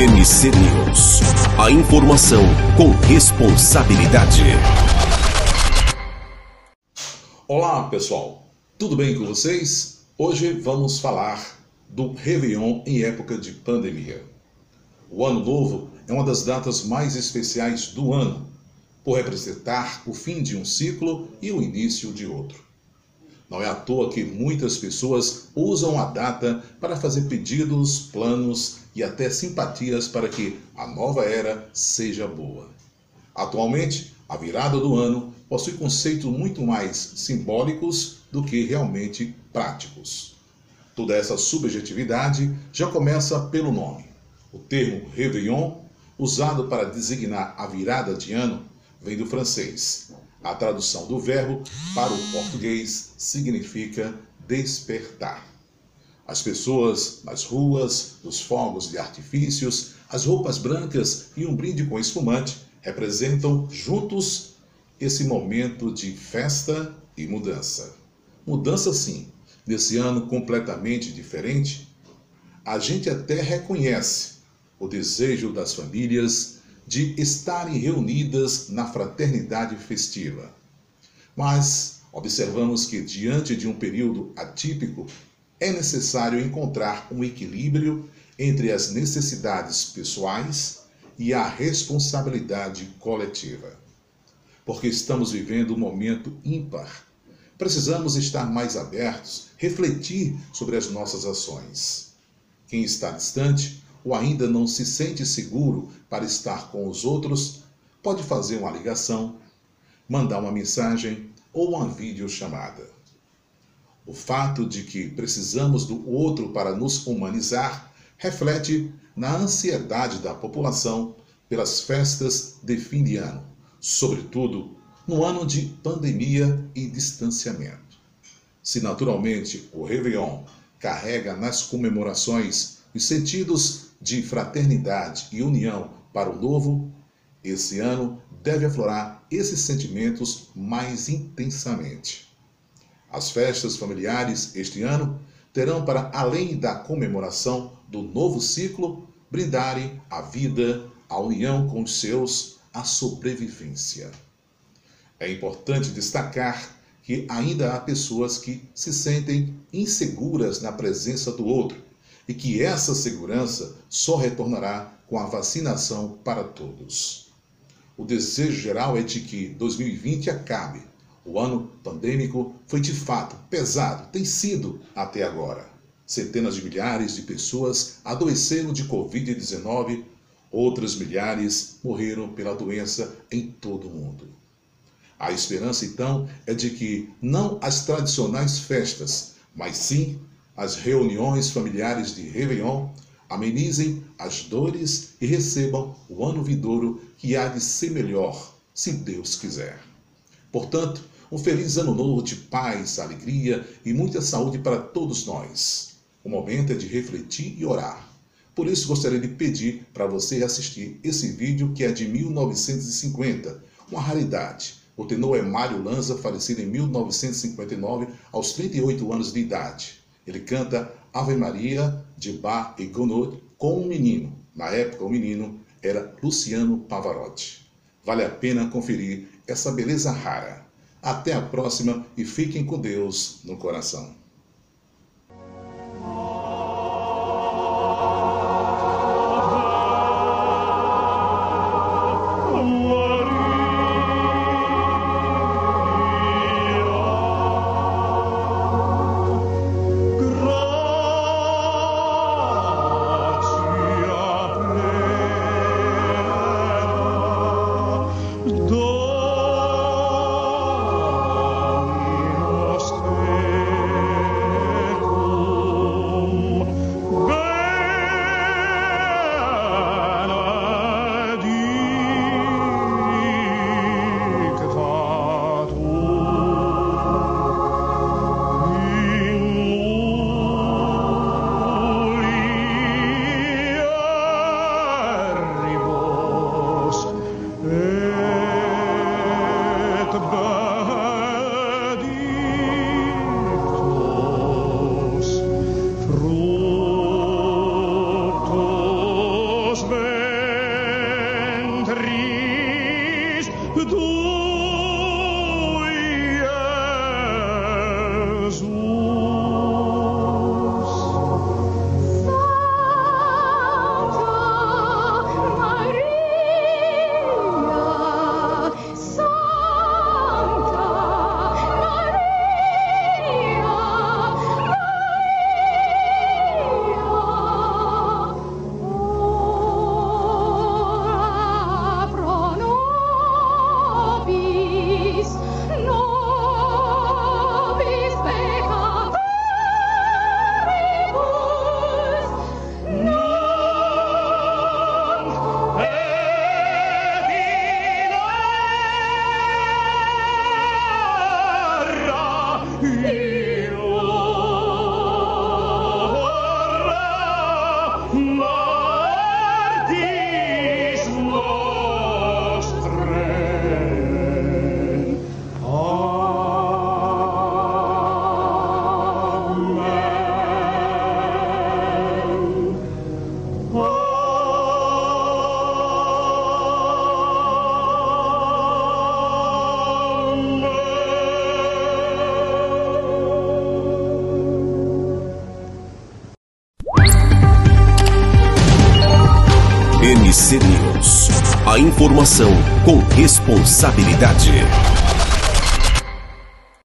MC News. A informação com responsabilidade. Olá, pessoal. Tudo bem com vocês? Hoje vamos falar do Réveillon em época de pandemia. O Ano Novo é uma das datas mais especiais do ano, por representar o fim de um ciclo e o início de outro. Não é à toa que muitas pessoas usam a data para fazer pedidos, planos e até simpatias para que a nova era seja boa. Atualmente, a virada do ano possui conceitos muito mais simbólicos do que realmente práticos. Toda essa subjetividade já começa pelo nome. O termo Réveillon, usado para designar a virada de ano, vem do francês a tradução do verbo para o português significa despertar. As pessoas nas ruas, os fogos de artifícios, as roupas brancas e um brinde com espumante representam juntos esse momento de festa e mudança. Mudança, sim, nesse ano completamente diferente. A gente até reconhece o desejo das famílias de estarem reunidas na fraternidade festiva. Mas observamos que, diante de um período atípico, é necessário encontrar um equilíbrio entre as necessidades pessoais e a responsabilidade coletiva. Porque estamos vivendo um momento ímpar. Precisamos estar mais abertos, refletir sobre as nossas ações. Quem está distante ou ainda não se sente seguro para estar com os outros, pode fazer uma ligação, mandar uma mensagem ou uma videochamada. O fato de que precisamos do outro para nos humanizar reflete na ansiedade da população pelas festas de fim de ano, sobretudo no ano de pandemia e distanciamento. Se naturalmente o Réveillon carrega nas comemorações os sentidos de fraternidade e união para o novo, esse ano deve aflorar esses sentimentos mais intensamente. As festas familiares este ano terão para além da comemoração do novo ciclo, brindarem a vida, a união com os seus, a sobrevivência. É importante destacar que ainda há pessoas que se sentem inseguras na presença do outro e que essa segurança só retornará com a vacinação para todos. O desejo geral é de que 2020 acabe. O ano pandêmico foi de fato pesado, tem sido até agora. Centenas de milhares de pessoas adoeceram de Covid-19, outras milhares morreram pela doença em todo o mundo. A esperança, então, é de que não as tradicionais festas, mas sim as reuniões familiares de Réveillon, amenizem as dores e recebam o ano vindouro que há de ser melhor, se Deus quiser. Portanto, um feliz ano novo de paz, alegria e muita saúde para todos nós. O momento é de refletir e orar. Por isso gostaria de pedir para você assistir esse vídeo que é de 1950, uma raridade. O tenor é Mário Lanza, falecido em 1959, aos 38 anos de idade. Ele canta Ave Maria de Bach e Gounod com um menino. Na época, o menino era Luciano Pavarotti. Vale a pena conferir essa beleza rara. Até a próxima e fiquem com Deus no coração. RMC News. A informação com responsabilidade.